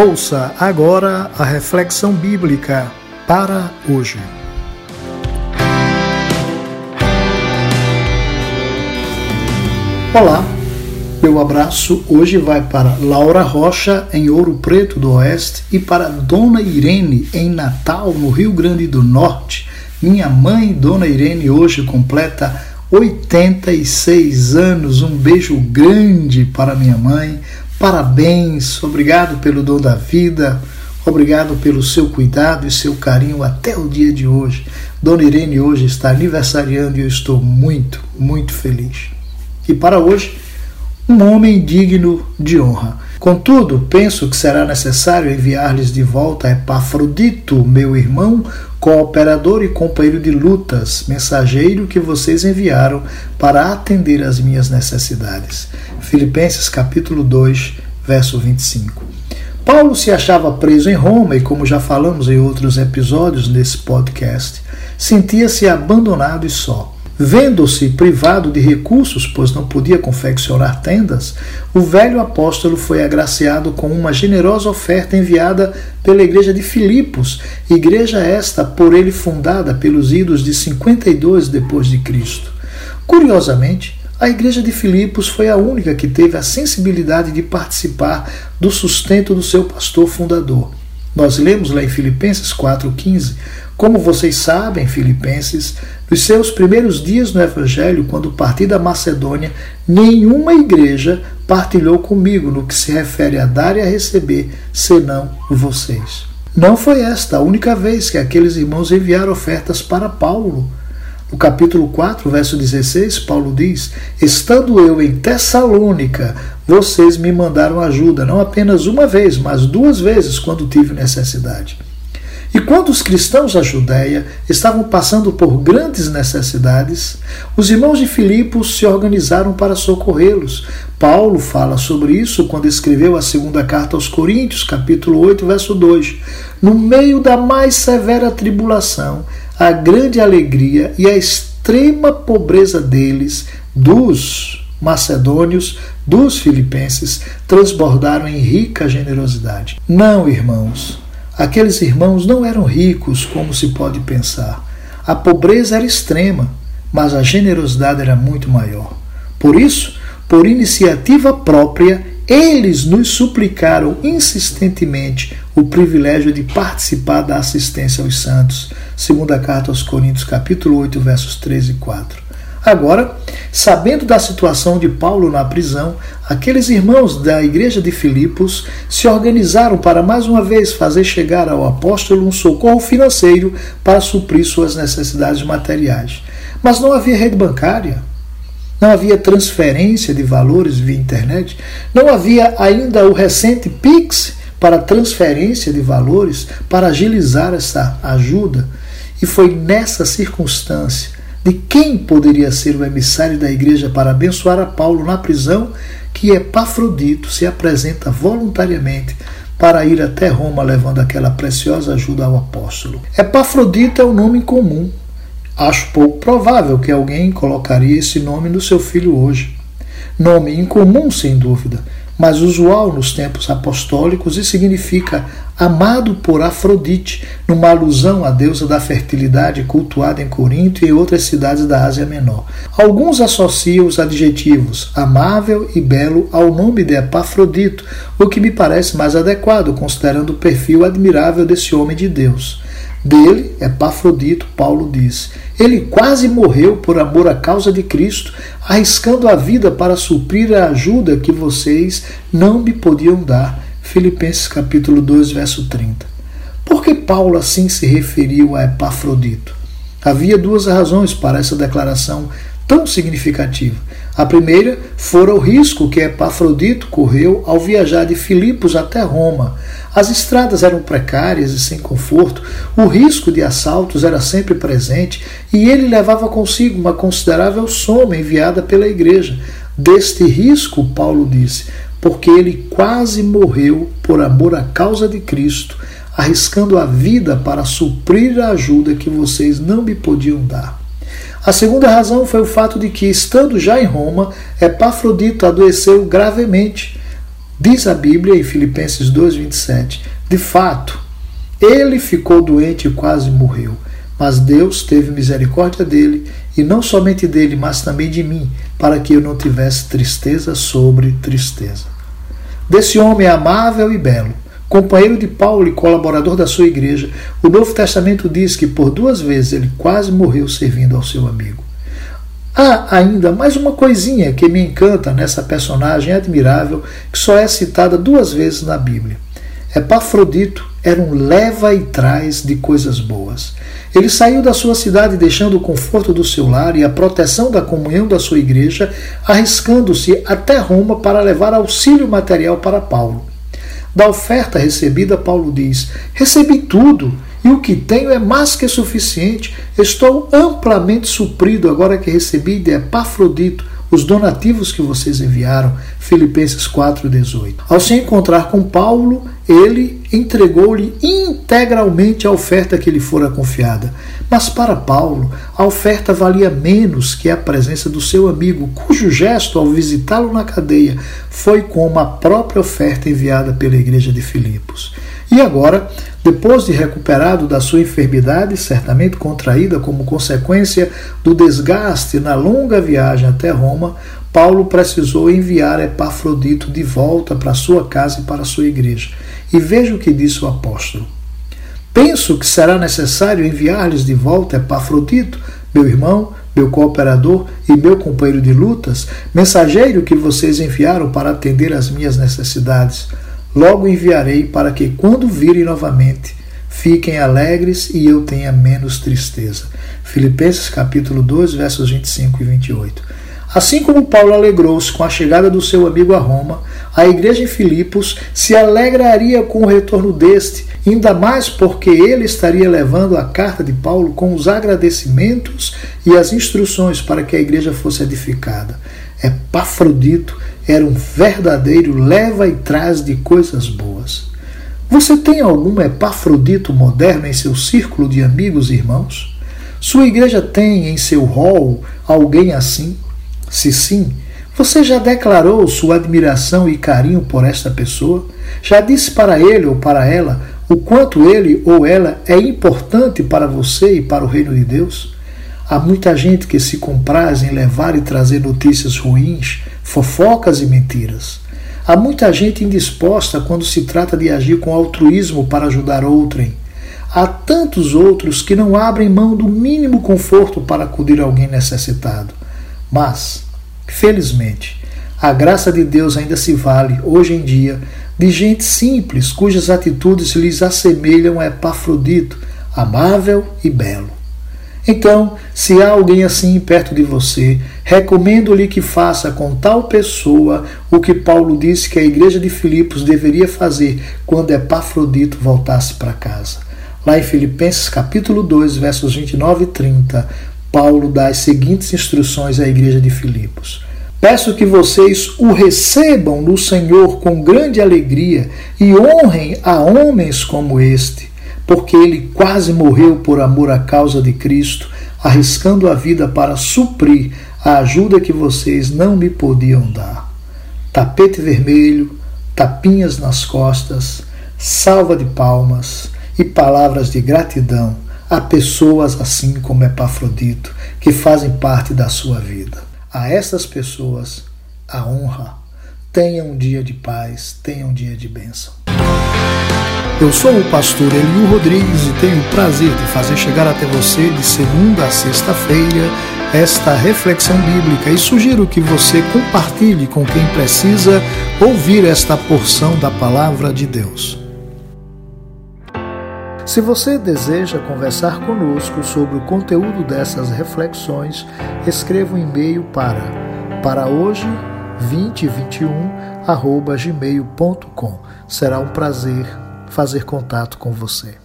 Ouça agora a reflexão bíblica para hoje. Olá, meu abraço hoje vai para Laura Rocha, em Ouro Preto do Oeste, e para Dona Irene, em Natal, no Rio Grande do Norte. Minha mãe, Dona Irene, hoje completa 86 anos. Um beijo grande para minha mãe, Parabéns, obrigado pelo dom da vida, obrigado pelo seu cuidado e seu carinho até o dia de hoje. Dona Irene hoje está aniversariando e eu estou muito, muito feliz. E para hoje, um homem digno de honra. Contudo, penso que será necessário enviar-lhes de volta Epafrodito, meu irmão, cooperador e companheiro de lutas, mensageiro que vocês enviaram para atender às minhas necessidades. Filipenses capítulo 2, verso 25. Paulo se achava preso em Roma e, como já falamos em outros episódios nesse podcast, sentia-se abandonado e só. Vendo-se privado de recursos, pois não podia confeccionar tendas, o velho apóstolo foi agraciado com uma generosa oferta enviada pela igreja de Filipos, igreja esta por ele fundada pelos idos de 52 depois de Cristo. Curiosamente, a igreja de Filipos foi a única que teve a sensibilidade de participar do sustento do seu pastor fundador. Nós lemos lá em Filipenses 4,15 como vocês sabem, filipenses, nos seus primeiros dias no Evangelho, quando parti da Macedônia, nenhuma igreja partilhou comigo no que se refere a dar e a receber, senão vocês. Não foi esta a única vez que aqueles irmãos enviaram ofertas para Paulo. No capítulo 4, verso 16, Paulo diz: Estando eu em Tessalônica, vocês me mandaram ajuda, não apenas uma vez, mas duas vezes quando tive necessidade. E quando os cristãos da Judéia estavam passando por grandes necessidades, os irmãos de Filipos se organizaram para socorrê-los. Paulo fala sobre isso quando escreveu a segunda carta aos Coríntios, capítulo 8, verso 2. No meio da mais severa tribulação, a grande alegria e a extrema pobreza deles, dos macedônios, dos filipenses, transbordaram em rica generosidade. Não, irmãos, Aqueles irmãos não eram ricos, como se pode pensar. A pobreza era extrema, mas a generosidade era muito maior. Por isso, por iniciativa própria, eles nos suplicaram insistentemente o privilégio de participar da assistência aos santos. Segunda carta aos Coríntios, capítulo 8, versos 13 e 4. Agora, sabendo da situação de Paulo na prisão, aqueles irmãos da igreja de Filipos se organizaram para mais uma vez fazer chegar ao apóstolo um socorro financeiro para suprir suas necessidades materiais. Mas não havia rede bancária, não havia transferência de valores via internet, não havia ainda o recente Pix para transferência de valores para agilizar essa ajuda. E foi nessa circunstância de quem poderia ser o emissário da igreja para abençoar a Paulo na prisão, que Epafrodito se apresenta voluntariamente para ir até Roma levando aquela preciosa ajuda ao apóstolo. Epafrodito é um nome comum. Acho pouco provável que alguém colocaria esse nome no seu filho hoje. Nome incomum, sem dúvida, mas usual nos tempos apostólicos e significa amado por Afrodite, numa alusão à deusa da fertilidade cultuada em Corinto e outras cidades da Ásia Menor. Alguns associam os adjetivos amável e belo ao nome de Epafrodito, o que me parece mais adequado, considerando o perfil admirável desse homem de Deus. Dele, Epafrodito, Paulo diz: Ele quase morreu por amor à causa de Cristo, arriscando a vida para suprir a ajuda que vocês não me podiam dar. Filipenses capítulo 2, verso 30. Por que Paulo assim se referiu a Epafrodito? Havia duas razões para essa declaração tão significativa. A primeira fora o risco que Epafrodito correu ao viajar de Filipos até Roma. As estradas eram precárias e sem conforto, o risco de assaltos era sempre presente e ele levava consigo uma considerável soma enviada pela igreja. Deste risco, Paulo disse, porque ele quase morreu por amor à causa de Cristo, arriscando a vida para suprir a ajuda que vocês não me podiam dar. A segunda razão foi o fato de que, estando já em Roma, Epafrodito adoeceu gravemente. Diz a Bíblia em Filipenses 2,27: De fato, ele ficou doente e quase morreu, mas Deus teve misericórdia dele, e não somente dele, mas também de mim, para que eu não tivesse tristeza sobre tristeza. Desse homem amável e belo, companheiro de Paulo e colaborador da sua igreja, o Novo Testamento diz que por duas vezes ele quase morreu servindo ao seu amigo. Há ainda mais uma coisinha que me encanta nessa personagem admirável que só é citada duas vezes na Bíblia. Epafrodito era um leva e traz de coisas boas. Ele saiu da sua cidade deixando o conforto do seu lar e a proteção da comunhão da sua igreja, arriscando-se até Roma para levar auxílio material para Paulo. Da oferta recebida, Paulo diz: Recebi tudo e o que tenho é mais que suficiente. Estou amplamente suprido agora que recebi de Epafrodito os donativos que vocês enviaram. Filipenses 4,18. Ao se encontrar com Paulo, ele entregou-lhe integralmente a oferta que lhe fora confiada. Mas para Paulo, a oferta valia menos que a presença do seu amigo, cujo gesto, ao visitá-lo na cadeia, foi como a própria oferta enviada pela igreja de Filipos. E agora, depois de recuperado da sua enfermidade, certamente contraída como consequência do desgaste na longa viagem até Roma, Paulo precisou enviar Epafrodito de volta para sua casa e para sua igreja. E veja o que disse o apóstolo. Penso que será necessário enviar-lhes de volta Epafrodito, meu irmão, meu cooperador e meu companheiro de lutas, mensageiro que vocês enviaram para atender às minhas necessidades Logo enviarei para que, quando virem novamente, fiquem alegres e eu tenha menos tristeza. Filipenses capítulo 2, versos 25 e 28. Assim como Paulo alegrou-se com a chegada do seu amigo a Roma, a igreja em Filipos se alegraria com o retorno deste, ainda mais porque ele estaria levando a carta de Paulo com os agradecimentos e as instruções para que a igreja fosse edificada. Epafrodito era um verdadeiro leva e traz de coisas boas. Você tem algum Epafrodito moderno em seu círculo de amigos e irmãos? Sua igreja tem em seu rol alguém assim? Se sim, você já declarou sua admiração e carinho por esta pessoa? Já disse para ele ou para ela o quanto ele ou ela é importante para você e para o reino de Deus? Há muita gente que se compraz em levar e trazer notícias ruins, fofocas e mentiras. Há muita gente indisposta quando se trata de agir com altruísmo para ajudar outrem. Há tantos outros que não abrem mão do mínimo conforto para acudir alguém necessitado. Mas, felizmente, a graça de Deus ainda se vale, hoje em dia, de gente simples cujas atitudes lhes assemelham a Epafrodito, amável e belo. Então, se há alguém assim perto de você, recomendo-lhe que faça com tal pessoa o que Paulo disse que a igreja de Filipos deveria fazer quando Epafrodito voltasse para casa. Lá em Filipenses capítulo 2, versos 29 e 30, Paulo dá as seguintes instruções à igreja de Filipos. Peço que vocês o recebam no Senhor com grande alegria e honrem a homens como este porque ele quase morreu por amor à causa de Cristo, arriscando a vida para suprir a ajuda que vocês não me podiam dar. Tapete vermelho, tapinhas nas costas, salva de palmas e palavras de gratidão a pessoas assim como Epafrodito, que fazem parte da sua vida. A essas pessoas, a honra. Tenha um dia de paz, tenha um dia de bênção. Eu sou o pastor Eliu Rodrigues e tenho o prazer de fazer chegar até você de segunda a sexta-feira esta reflexão bíblica e sugiro que você compartilhe com quem precisa ouvir esta porção da palavra de Deus. Se você deseja conversar conosco sobre o conteúdo dessas reflexões, escreva um e-mail para para hoje 2021 gmail.com. Será um prazer fazer contato com você.